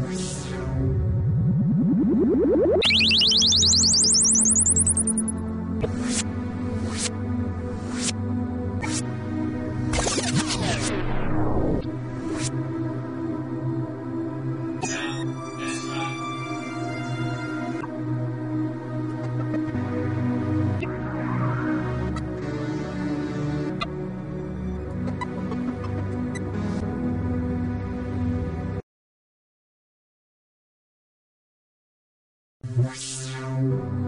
Christian. Música